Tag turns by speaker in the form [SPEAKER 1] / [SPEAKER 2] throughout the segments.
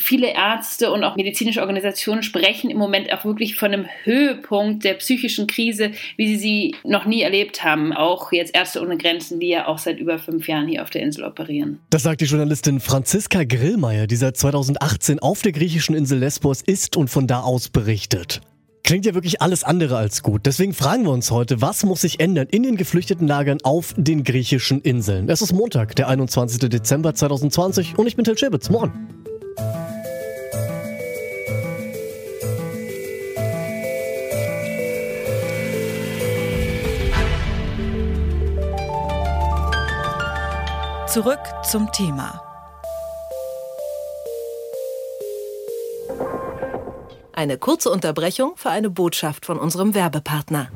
[SPEAKER 1] Viele Ärzte und auch medizinische Organisationen sprechen im Moment auch wirklich von einem Höhepunkt der psychischen Krise, wie sie sie noch nie erlebt haben. Auch jetzt Ärzte ohne Grenzen, die ja auch seit über fünf Jahren hier auf der Insel operieren.
[SPEAKER 2] Das sagt die Journalistin Franziska Grillmeier, die seit 2018 auf der griechischen Insel Lesbos ist und von da aus berichtet. Klingt ja wirklich alles andere als gut. Deswegen fragen wir uns heute, was muss sich ändern in den Geflüchtetenlagern auf den griechischen Inseln? Es ist Montag, der 21. Dezember 2020 und ich bin Till Schibitz. Moin.
[SPEAKER 3] Zurück zum Thema. Eine kurze Unterbrechung für eine Botschaft von unserem Werbepartner.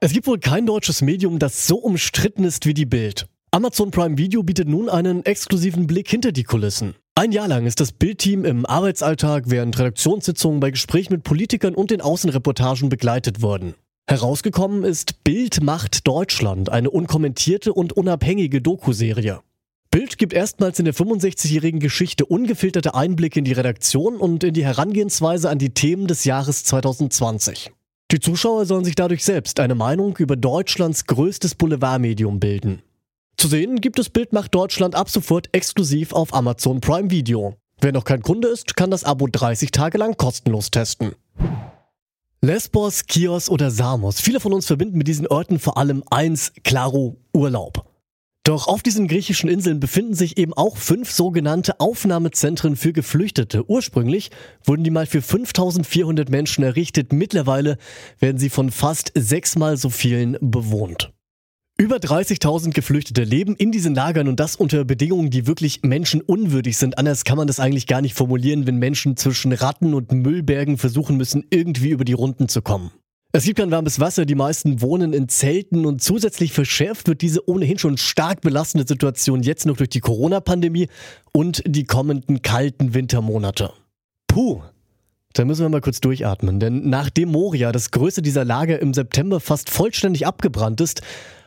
[SPEAKER 2] Es gibt wohl kein deutsches Medium, das so umstritten ist wie die Bild. Amazon Prime Video bietet nun einen exklusiven Blick hinter die Kulissen. Ein Jahr lang ist das Bildteam im Arbeitsalltag während Redaktionssitzungen bei Gesprächen mit Politikern und den Außenreportagen begleitet worden. Herausgekommen ist Bild macht Deutschland, eine unkommentierte und unabhängige Dokuserie. Bild gibt erstmals in der 65-jährigen Geschichte ungefilterte Einblicke in die Redaktion und in die Herangehensweise an die Themen des Jahres 2020. Die Zuschauer sollen sich dadurch selbst eine Meinung über Deutschlands größtes Boulevardmedium bilden. Zu sehen gibt es Bild macht Deutschland ab sofort exklusiv auf Amazon Prime Video. Wer noch kein Kunde ist, kann das Abo 30 Tage lang kostenlos testen. Lesbos, Chios oder Samos. Viele von uns verbinden mit diesen Orten vor allem eins, klaro, Urlaub. Doch auf diesen griechischen Inseln befinden sich eben auch fünf sogenannte Aufnahmezentren für Geflüchtete. Ursprünglich wurden die mal für 5400 Menschen errichtet. Mittlerweile werden sie von fast sechsmal so vielen bewohnt. Über 30.000 Geflüchtete leben in diesen Lagern und das unter Bedingungen, die wirklich menschenunwürdig sind. Anders kann man das eigentlich gar nicht formulieren, wenn Menschen zwischen Ratten und Müllbergen versuchen müssen, irgendwie über die Runden zu kommen. Es gibt kein warmes Wasser, die meisten wohnen in Zelten und zusätzlich verschärft wird diese ohnehin schon stark belastende Situation jetzt noch durch die Corona-Pandemie und die kommenden kalten Wintermonate. Puh, da müssen wir mal kurz durchatmen, denn nachdem Moria, das größte dieser Lager, im September fast vollständig abgebrannt ist,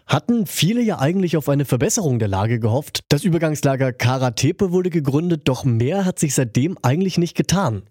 [SPEAKER 2] hatten viele ja eigentlich auf eine Verbesserung der Lage gehofft. Das Übergangslager Karatepe wurde gegründet, doch mehr hat sich seitdem eigentlich nicht getan.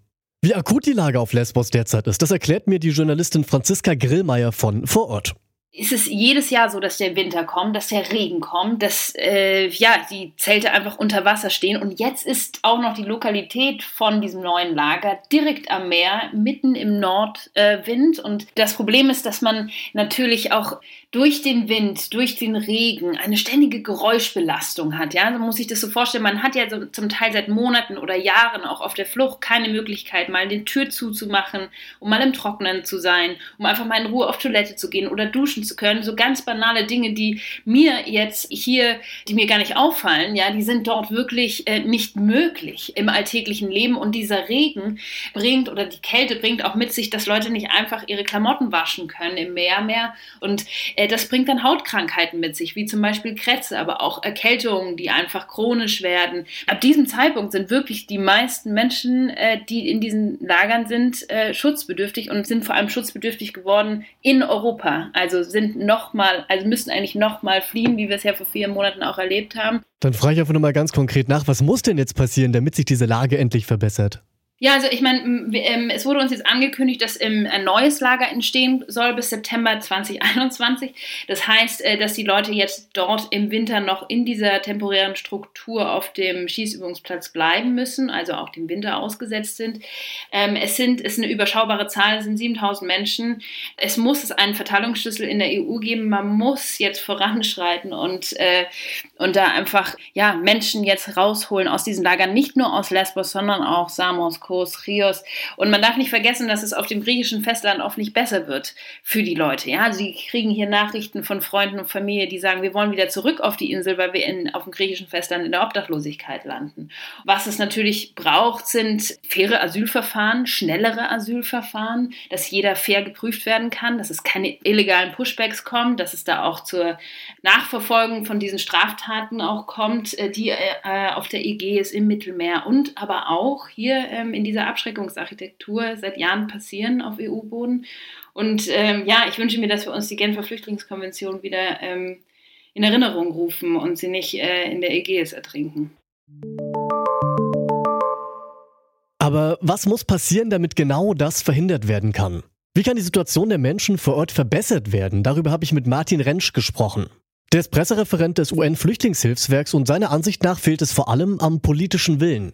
[SPEAKER 2] Wie akut die Lage auf Lesbos derzeit ist, das erklärt mir die Journalistin Franziska Grillmeier von Vorort
[SPEAKER 1] ist es jedes Jahr so, dass der Winter kommt, dass der Regen kommt, dass äh, ja, die Zelte einfach unter Wasser stehen. Und jetzt ist auch noch die Lokalität von diesem neuen Lager direkt am Meer, mitten im Nordwind. Äh, und das Problem ist, dass man natürlich auch durch den Wind, durch den Regen eine ständige Geräuschbelastung hat. Ja, man muss sich das so vorstellen. Man hat ja so, zum Teil seit Monaten oder Jahren auch auf der Flucht keine Möglichkeit, mal die Tür zuzumachen, um mal im Trocknen zu sein, um einfach mal in Ruhe auf Toilette zu gehen oder duschen zu können. So ganz banale Dinge, die mir jetzt hier, die mir gar nicht auffallen, ja, die sind dort wirklich äh, nicht möglich im alltäglichen Leben. Und dieser Regen bringt oder die Kälte bringt auch mit sich, dass Leute nicht einfach ihre Klamotten waschen können im Meer mehr. Und äh, das bringt dann Hautkrankheiten mit sich, wie zum Beispiel Krätze, aber auch Erkältungen, die einfach chronisch werden. Ab diesem Zeitpunkt sind wirklich die meisten Menschen, äh, die in diesen Lagern sind, äh, schutzbedürftig und sind vor allem schutzbedürftig geworden in Europa. Also sind nochmal, also müssen eigentlich nochmal fliehen, wie wir es ja vor vier Monaten auch erlebt haben.
[SPEAKER 2] Dann frage ich einfach nochmal ganz konkret nach, was muss denn jetzt passieren, damit sich diese Lage endlich verbessert?
[SPEAKER 1] Ja, also ich meine, ähm, es wurde uns jetzt angekündigt, dass ähm, ein neues Lager entstehen soll bis September 2021. Das heißt, äh, dass die Leute jetzt dort im Winter noch in dieser temporären Struktur auf dem Schießübungsplatz bleiben müssen, also auch dem Winter ausgesetzt sind. Ähm, es sind, es ist eine überschaubare Zahl, es sind 7000 Menschen. Es muss einen Verteilungsschlüssel in der EU geben. Man muss jetzt voranschreiten und, äh, und da einfach ja, Menschen jetzt rausholen aus diesen Lagern, nicht nur aus Lesbos, sondern auch Samos, Kos, Chios. Und man darf nicht vergessen, dass es auf dem griechischen Festland oft nicht besser wird für die Leute. Ja, sie kriegen hier Nachrichten von Freunden und Familie, die sagen, wir wollen wieder zurück auf die Insel, weil wir in, auf dem griechischen Festland in der Obdachlosigkeit landen. Was es natürlich braucht, sind faire Asylverfahren, schnellere Asylverfahren, dass jeder fair geprüft werden kann, dass es keine illegalen Pushbacks kommt, dass es da auch zur Nachverfolgung von diesen Straftaten auch kommt, äh, die äh, auf der Ägäis im Mittelmeer und aber auch hier ähm, in dieser Abschreckungsarchitektur seit Jahren passieren auf EU-Boden. Und ähm, ja, ich wünsche mir, dass wir uns die Genfer Flüchtlingskonvention wieder ähm, in Erinnerung rufen und sie nicht äh, in der Ägäis ertrinken.
[SPEAKER 2] Aber was muss passieren, damit genau das verhindert werden kann? Wie kann die Situation der Menschen vor Ort verbessert werden? Darüber habe ich mit Martin Rentsch gesprochen. Der ist Pressereferent des UN-Flüchtlingshilfswerks und seiner Ansicht nach fehlt es vor allem am politischen Willen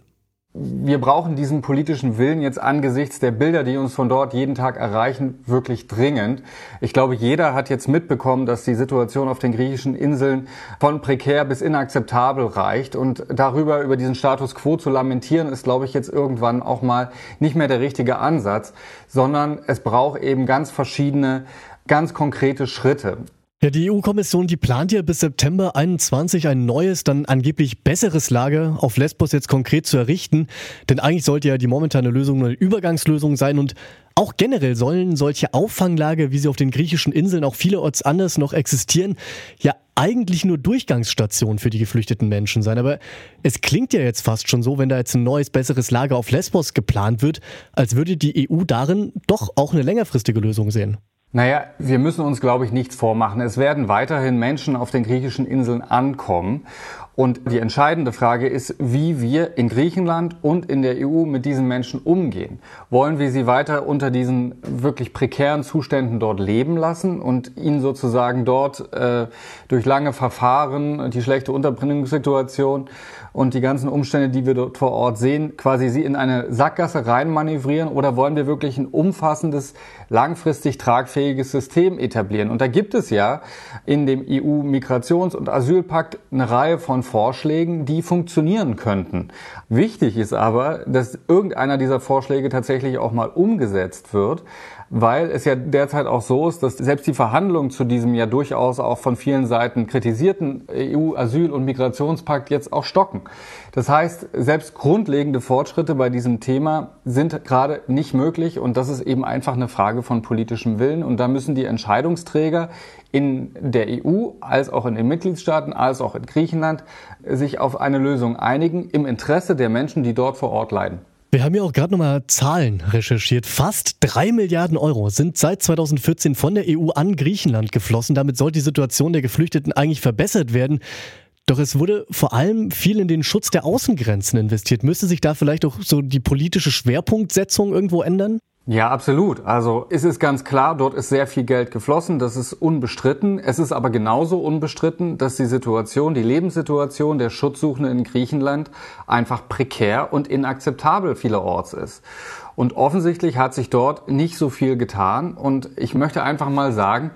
[SPEAKER 4] wir brauchen diesen politischen Willen jetzt angesichts der Bilder, die uns von dort jeden Tag erreichen, wirklich dringend. Ich glaube, jeder hat jetzt mitbekommen, dass die Situation auf den griechischen Inseln von prekär bis inakzeptabel reicht. Und darüber, über diesen Status quo zu lamentieren, ist, glaube ich, jetzt irgendwann auch mal nicht mehr der richtige Ansatz, sondern es braucht eben ganz verschiedene, ganz konkrete Schritte.
[SPEAKER 2] Ja, die EU-Kommission, die plant ja bis September 21 ein neues, dann angeblich besseres Lager auf Lesbos jetzt konkret zu errichten. Denn eigentlich sollte ja die momentane Lösung nur eine Übergangslösung sein und auch generell sollen solche Auffanglager, wie sie auf den griechischen Inseln auch vielerorts anders noch existieren, ja eigentlich nur Durchgangsstationen für die geflüchteten Menschen sein. Aber es klingt ja jetzt fast schon so, wenn da jetzt ein neues, besseres Lager auf Lesbos geplant wird, als würde die EU darin doch auch eine längerfristige Lösung sehen.
[SPEAKER 4] Naja, wir müssen uns, glaube ich, nichts vormachen. Es werden weiterhin Menschen auf den griechischen Inseln ankommen. Und die entscheidende Frage ist, wie wir in Griechenland und in der EU mit diesen Menschen umgehen. Wollen wir sie weiter unter diesen wirklich prekären Zuständen dort leben lassen und ihnen sozusagen dort äh, durch lange Verfahren, die schlechte Unterbringungssituation und die ganzen Umstände, die wir dort vor Ort sehen, quasi sie in eine Sackgasse reinmanövrieren oder wollen wir wirklich ein umfassendes, langfristig tragfähiges System etablieren? Und da gibt es ja in dem EU-Migrations- und Asylpakt eine Reihe von Vorschlägen, die funktionieren könnten. Wichtig ist aber, dass irgendeiner dieser Vorschläge tatsächlich auch mal umgesetzt wird weil es ja derzeit auch so ist, dass selbst die Verhandlungen zu diesem ja durchaus auch von vielen Seiten kritisierten EU-Asyl- und Migrationspakt jetzt auch stocken. Das heißt, selbst grundlegende Fortschritte bei diesem Thema sind gerade nicht möglich und das ist eben einfach eine Frage von politischem Willen und da müssen die Entscheidungsträger in der EU als auch in den Mitgliedstaaten als auch in Griechenland sich auf eine Lösung einigen im Interesse der Menschen, die dort vor Ort leiden.
[SPEAKER 2] Wir haben ja auch gerade nochmal Zahlen recherchiert. Fast drei Milliarden Euro sind seit 2014 von der EU an Griechenland geflossen. Damit soll die Situation der Geflüchteten eigentlich verbessert werden. Doch es wurde vor allem viel in den Schutz der Außengrenzen investiert. Müsste sich da vielleicht auch so die politische Schwerpunktsetzung irgendwo ändern?
[SPEAKER 4] Ja, absolut. Also es ist ganz klar, dort ist sehr viel Geld geflossen, das ist unbestritten. Es ist aber genauso unbestritten, dass die Situation, die Lebenssituation der Schutzsuchenden in Griechenland einfach prekär und inakzeptabel vielerorts ist. Und offensichtlich hat sich dort nicht so viel getan. Und ich möchte einfach mal sagen,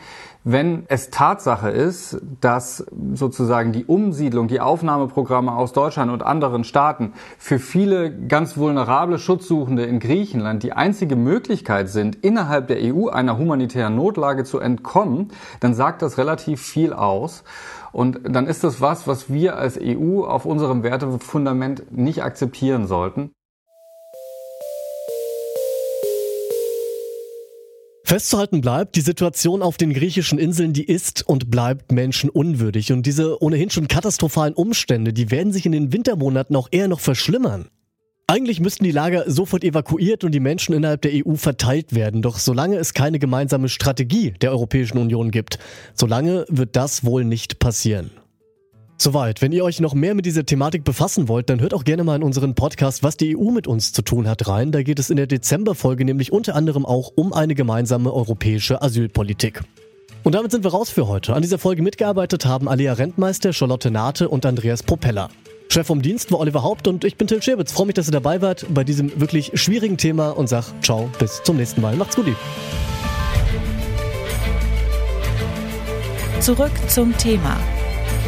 [SPEAKER 4] wenn es Tatsache ist, dass sozusagen die Umsiedlung, die Aufnahmeprogramme aus Deutschland und anderen Staaten für viele ganz vulnerable Schutzsuchende in Griechenland die einzige Möglichkeit sind, innerhalb der EU einer humanitären Notlage zu entkommen, dann sagt das relativ viel aus. Und dann ist das was, was wir als EU auf unserem Wertefundament nicht akzeptieren sollten.
[SPEAKER 2] Festzuhalten bleibt, die Situation auf den griechischen Inseln, die ist und bleibt menschenunwürdig. Und diese ohnehin schon katastrophalen Umstände, die werden sich in den Wintermonaten auch eher noch verschlimmern. Eigentlich müssten die Lager sofort evakuiert und die Menschen innerhalb der EU verteilt werden. Doch solange es keine gemeinsame Strategie der Europäischen Union gibt, solange wird das wohl nicht passieren. Soweit. Wenn ihr euch noch mehr mit dieser Thematik befassen wollt, dann hört auch gerne mal in unseren Podcast, was die EU mit uns zu tun hat, rein. Da geht es in der Dezemberfolge nämlich unter anderem auch um eine gemeinsame europäische Asylpolitik. Und damit sind wir raus für heute. An dieser Folge mitgearbeitet haben Alia Rentmeister, Charlotte Nate und Andreas Propeller. Chef vom Dienst war Oliver Haupt und ich bin Till Scherbitz. Freue mich, dass ihr dabei wart bei diesem wirklich schwierigen Thema und sag ciao, bis zum nächsten Mal. Macht's gut.
[SPEAKER 5] Zurück zum Thema